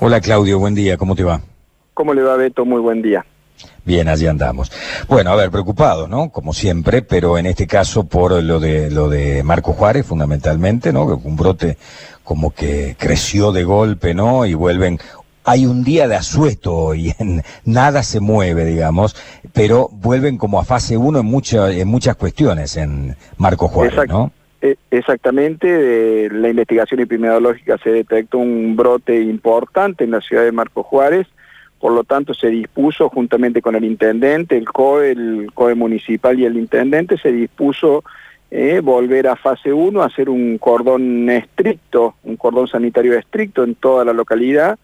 Hola Claudio, buen día, ¿cómo te va? ¿Cómo le va Beto? Muy buen día. Bien, allí andamos. Bueno, a ver, preocupado, ¿no? Como siempre, pero en este caso por lo de lo de Marco Juárez, fundamentalmente, ¿no? Un brote como que creció de golpe, ¿no? Y vuelven. Hay un día de asueto y en nada se mueve, digamos, pero vuelven como a fase 1 en, muchas en muchas cuestiones en Marco Juárez, ¿no? E, exactamente, la investigación epidemiológica se detectó un brote importante en la ciudad de Marco Juárez, por lo tanto se dispuso juntamente con el intendente, el COE, el COE municipal y el intendente, se dispuso eh, volver a fase 1, hacer un cordón estricto, un cordón sanitario estricto en toda la localidad,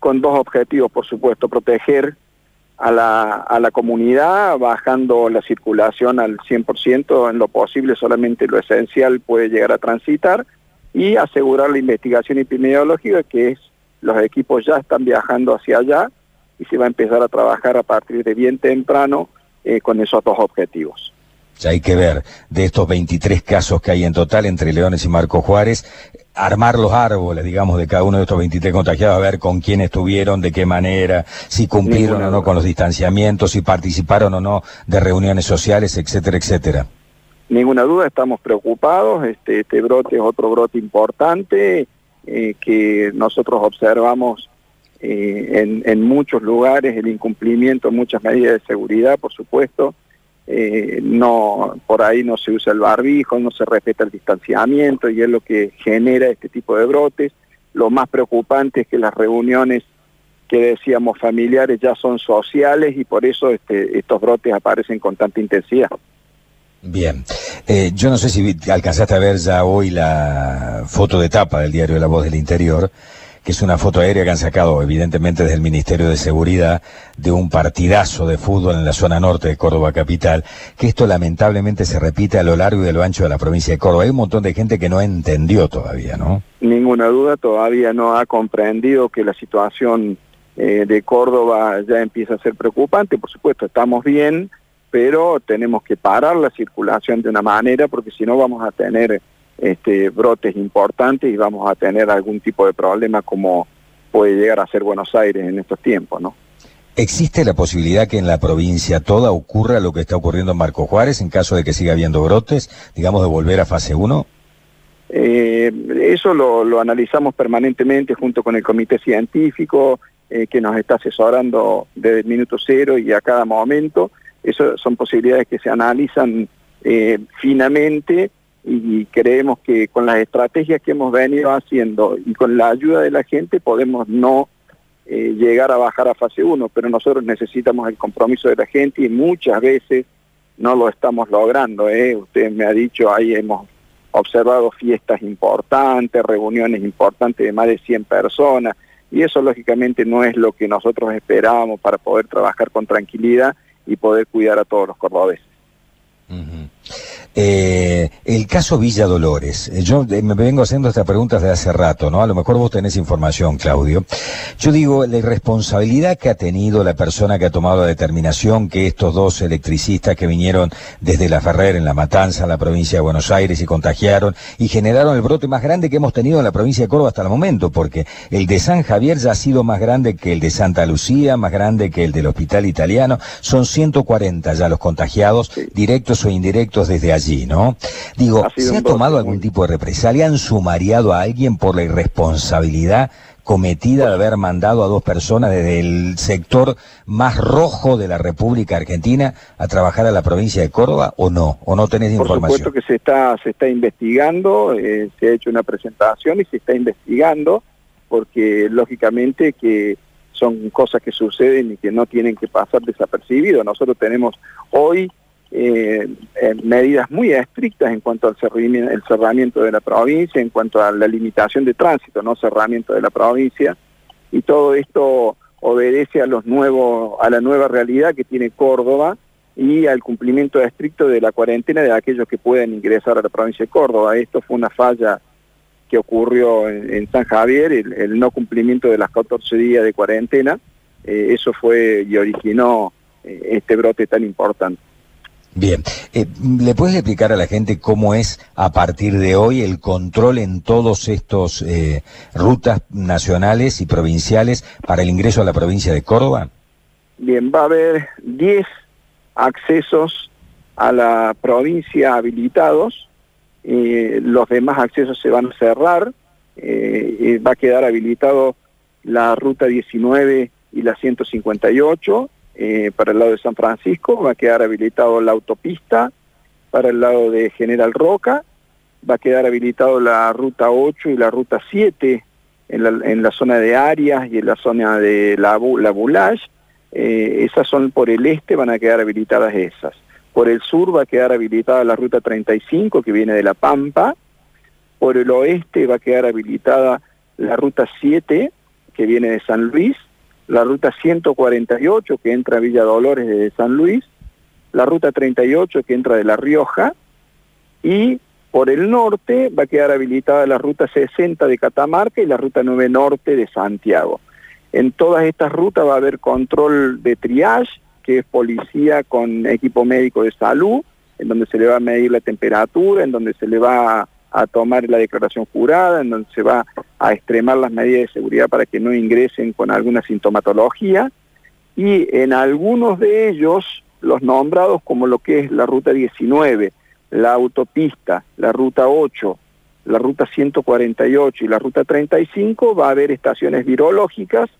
con dos objetivos, por supuesto, proteger a la, a la comunidad, bajando la circulación al 100%, en lo posible solamente lo esencial puede llegar a transitar, y asegurar la investigación epidemiológica, que es los equipos ya están viajando hacia allá y se va a empezar a trabajar a partir de bien temprano eh, con esos dos objetivos. Ya hay que ver, de estos 23 casos que hay en total entre Leones y Marco Juárez, armar los árboles, digamos, de cada uno de estos 23 contagiados, a ver con quién estuvieron, de qué manera, si cumplieron o no con los distanciamientos, si participaron o no de reuniones sociales, etcétera, etcétera. Ninguna duda, estamos preocupados, este, este brote es otro brote importante, eh, que nosotros observamos eh, en, muchos lugares el incumplimiento de muchas medidas de seguridad, por supuesto. Eh, no por ahí no se usa el barbijo, no se respeta el distanciamiento y es lo que genera este tipo de brotes. Lo más preocupante es que las reuniones que decíamos familiares ya son sociales y por eso este, estos brotes aparecen con tanta intensidad. Bien, eh, yo no sé si alcanzaste a ver ya hoy la foto de tapa del diario La Voz del Interior, que es una foto aérea que han sacado evidentemente desde el Ministerio de Seguridad de un partidazo de fútbol en la zona norte de Córdoba capital, que esto lamentablemente se repite a lo largo y de lo ancho de la provincia de Córdoba. Hay un montón de gente que no entendió todavía, ¿no? Ninguna duda, todavía no ha comprendido que la situación eh, de Córdoba ya empieza a ser preocupante. Por supuesto, estamos bien, pero tenemos que parar la circulación de una manera porque si no vamos a tener este, brotes importantes y vamos a tener algún tipo de problema como puede llegar a ser Buenos Aires en estos tiempos, ¿no? ¿Existe la posibilidad que en la provincia toda ocurra lo que está ocurriendo en Marco Juárez en caso de que siga habiendo brotes, digamos de volver a fase 1? Eh, eso lo, analizamos permanentemente junto con el comité científico eh, que nos está asesorando desde el minuto cero y a cada momento eso son posibilidades que se analizan eh, finamente y creemos que con las estrategias que hemos venido haciendo y con la ayuda de la gente podemos no eh, llegar a bajar a fase 1, pero nosotros necesitamos el compromiso de la gente y muchas veces no lo estamos logrando. ¿eh? Usted me ha dicho, ahí hemos observado fiestas importantes, reuniones importantes de más de 100 personas, y eso lógicamente no es lo que nosotros esperábamos para poder trabajar con tranquilidad y poder cuidar a todos los cordobeses. El caso Villa Dolores, eh, yo eh, me vengo haciendo esta pregunta desde hace rato, ¿no? A lo mejor vos tenés información, Claudio. Yo digo, la irresponsabilidad que ha tenido la persona que ha tomado la determinación que estos dos electricistas que vinieron desde La Ferrer en La Matanza, la provincia de Buenos Aires, y contagiaron y generaron el brote más grande que hemos tenido en la provincia de Córdoba hasta el momento, porque el de San Javier ya ha sido más grande que el de Santa Lucía, más grande que el del Hospital Italiano. Son 140 ya los contagiados, directos o indirectos desde allí. ¿no? Digo, ¿se ha tomado algún tipo de represalia? ¿Han sumariado a alguien por la irresponsabilidad cometida de haber mandado a dos personas desde el sector más rojo de la República Argentina a trabajar a la provincia de Córdoba o no? ¿O no tenés información? Por supuesto que se está, se está investigando, eh, se ha hecho una presentación y se está investigando porque lógicamente que son cosas que suceden y que no tienen que pasar desapercibido. Nosotros tenemos hoy eh, medidas muy estrictas en cuanto al cerramiento, cerramiento de la provincia, en cuanto a la limitación de tránsito, no cerramiento de la provincia, y todo esto obedece a los nuevos, a la nueva realidad que tiene Córdoba y al cumplimiento estricto de la cuarentena de aquellos que pueden ingresar a la provincia de Córdoba. Esto fue una falla que ocurrió en, San Javier, el, no cumplimiento de las 14 días de cuarentena, eh, eso fue y originó eh, este brote tan importante. Bien, eh, ¿le puedes explicar a la gente cómo es a partir de hoy el control en todos estos eh, rutas nacionales y provinciales para el ingreso a la provincia de Córdoba? Bien, va a haber 10 accesos a la provincia habilitados, eh, los demás accesos se van a cerrar, va a quedar habilitado la ruta 19 y la 158, eh, para el lado de San Francisco, va a quedar habilitado la autopista para el lado de General Roca, va a quedar habilitado la ruta 8 y la ruta 7 en la, zona de Arias y en la zona de la, la Boulage, eh, esas son por el este, van a quedar habilitadas esas. Por el sur va a quedar habilitada la ruta 35 que viene de La Pampa, por el oeste va a quedar habilitada la ruta 7 que viene de San Luis, la ruta 148 que entra a Villa Dolores desde San Luis, la ruta 38 que entra de La Rioja y por el norte va a quedar habilitada la ruta 60 de Catamarca y la ruta 9 norte de Santiago. En todas estas rutas va a haber control de triage, que es policía con equipo médico de salud, en donde se le va a medir la temperatura, en donde se le va a tomar la declaración jurada, en donde se va a extremar las medidas de seguridad para que no ingresen con alguna sintomatología, y en algunos de ellos, los nombrados como lo que es la ruta 19, la autopista, la ruta 8, la ruta 148 y la ruta 35, va a haber estaciones virológicas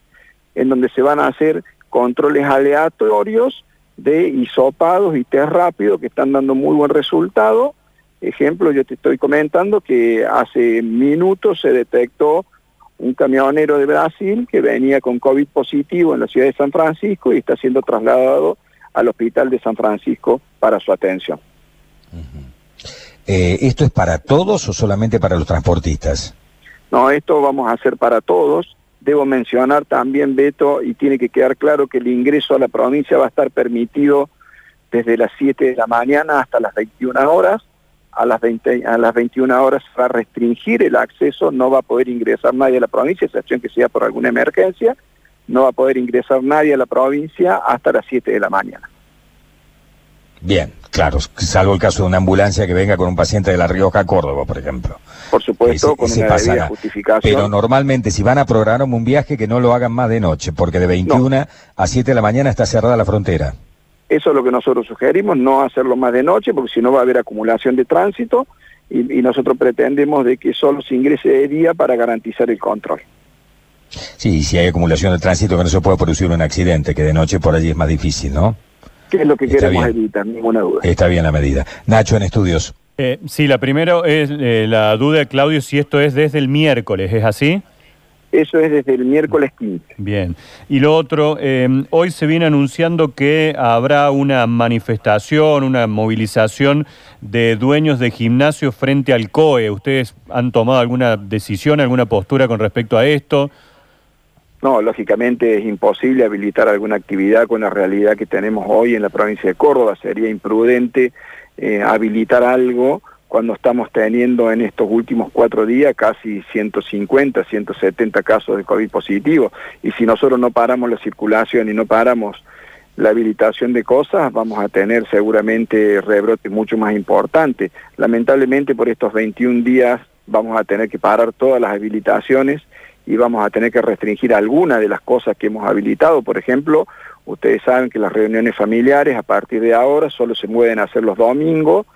en donde se van a hacer controles aleatorios de hisopados y test rápido que están dando muy buen resultado Ejemplo, yo te estoy comentando que hace minutos se detectó un camionero de Brasil que venía con COVID positivo en la ciudad de San Francisco y está siendo trasladado al hospital de San Francisco para su atención. Eh, ¿Esto es para todos o solamente para los transportistas? No, esto vamos a hacer para todos. Debo mencionar también, Beto, y tiene que quedar claro que el ingreso a la provincia va a estar permitido desde las 7 de la mañana hasta las 21 horas a las, 20, a las 21 horas va a restringir el acceso, no va a poder ingresar nadie a la provincia, excepción que sea por alguna emergencia, no va a poder ingresar nadie a la provincia hasta las 7 de la mañana. Bien, claro, salvo el caso de una ambulancia que venga con un paciente de La Rioja a Córdoba, por ejemplo. Por supuesto, con una debida justificación. Pero normalmente, si van a programar un viaje, que no lo hagan más de noche, porque de 21 a 7 de la mañana está cerrada la frontera. Eso es lo que nosotros sugerimos, no hacerlo más de noche, porque si no va a haber acumulación de tránsito y, nosotros pretendemos de que solo se ingrese de día para garantizar el control. Sí, si hay acumulación de tránsito que no se puede producir un accidente, que de noche por allí es más difícil, ¿no? Que es lo que queremos evitar, ninguna duda. Está bien la medida. Nacho, en estudios. Eh, sí, la primera es eh, la duda, Claudio, si esto es desde el miércoles, ¿es así? Eso es desde el miércoles 15. Bien. Y lo otro, em, hoy se viene anunciando que habrá una manifestación, una movilización de dueños de gimnasio frente al COE. ¿Ustedes han tomado alguna decisión, alguna postura con respecto a esto? No, lógicamente es imposible habilitar alguna actividad con la realidad que tenemos hoy en la provincia de Córdoba. Sería imprudente eh, habilitar algo cuando estamos teniendo en estos últimos cuatro días casi 150, 170 casos de COVID positivo. Y si nosotros no paramos la circulación y no paramos la habilitación de cosas, vamos a tener seguramente rebrotes mucho más importantes. Lamentablemente por estos 21 días vamos a tener que parar todas las habilitaciones y vamos a tener que restringir algunas de las cosas que hemos habilitado. Por ejemplo, ustedes saben que las reuniones familiares a partir de ahora solo se pueden hacer los domingos,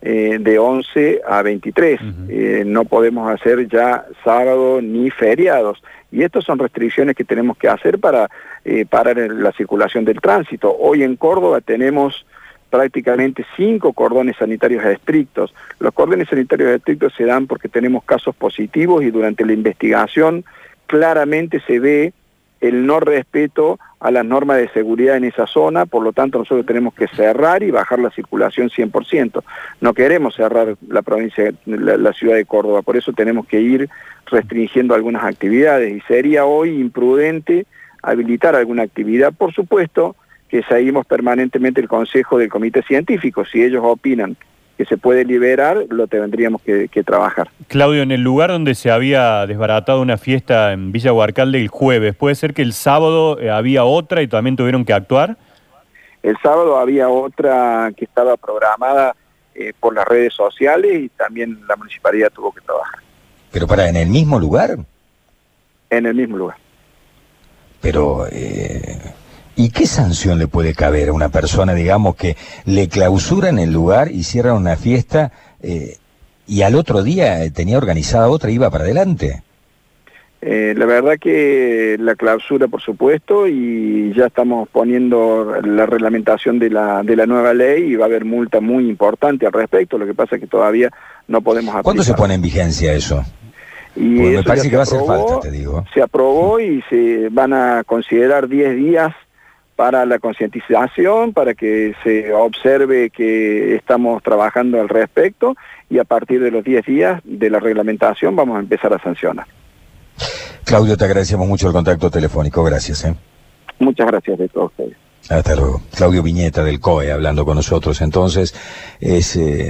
eh, de 11 a 23. Eh, no podemos hacer ya sábado ni feriados. Y estas son restricciones que tenemos que hacer para eh, parar la circulación del tránsito. Hoy en Córdoba tenemos prácticamente cinco cordones sanitarios estrictos. Los cordones sanitarios estrictos se dan porque tenemos casos positivos y durante la investigación claramente se ve el no respeto a las normas de seguridad en esa zona, por lo tanto nosotros tenemos que cerrar y bajar la circulación 100%. No queremos cerrar la provincia, la, ciudad de Córdoba, por eso tenemos que ir restringiendo algunas actividades y sería hoy imprudente habilitar alguna actividad, por supuesto que seguimos permanentemente el consejo del comité científico, si ellos opinan que se puede liberar, lo tendríamos que, trabajar. Claudio, en el lugar donde se había desbaratado una fiesta en Villa Huarcalde el jueves, ¿puede ser que el sábado eh, había otra y también tuvieron que actuar? El sábado había otra que estaba programada eh, por las redes sociales y también la municipalidad tuvo que trabajar. ¿Pero para en el mismo lugar? En el mismo lugar. Pero, eh, ¿y qué sanción le puede caber a una persona, digamos, que le clausuran el lugar y cierran una fiesta eh, y al otro día tenía organizada otra y iba para adelante? Eh, la verdad que la clausura, por supuesto, y ya estamos poniendo la reglamentación de la, de la nueva ley y va a haber multa muy importante al respecto, lo que pasa es que todavía no podemos aplicar. ¿Cuándo se pone en vigencia eso? Y me parece que va a hacer falta, te digo. Se aprobó y se van a considerar 10 días para la concientización, para que se observe que estamos trabajando al respecto y a partir de los 10 días de la reglamentación vamos a empezar a sancionar. Claudio, te agradecemos mucho el contacto telefónico, gracias. ¿eh? Muchas gracias de todos ustedes. Hasta luego. Claudio Viñeta del COE hablando con nosotros. Entonces, es... Eh,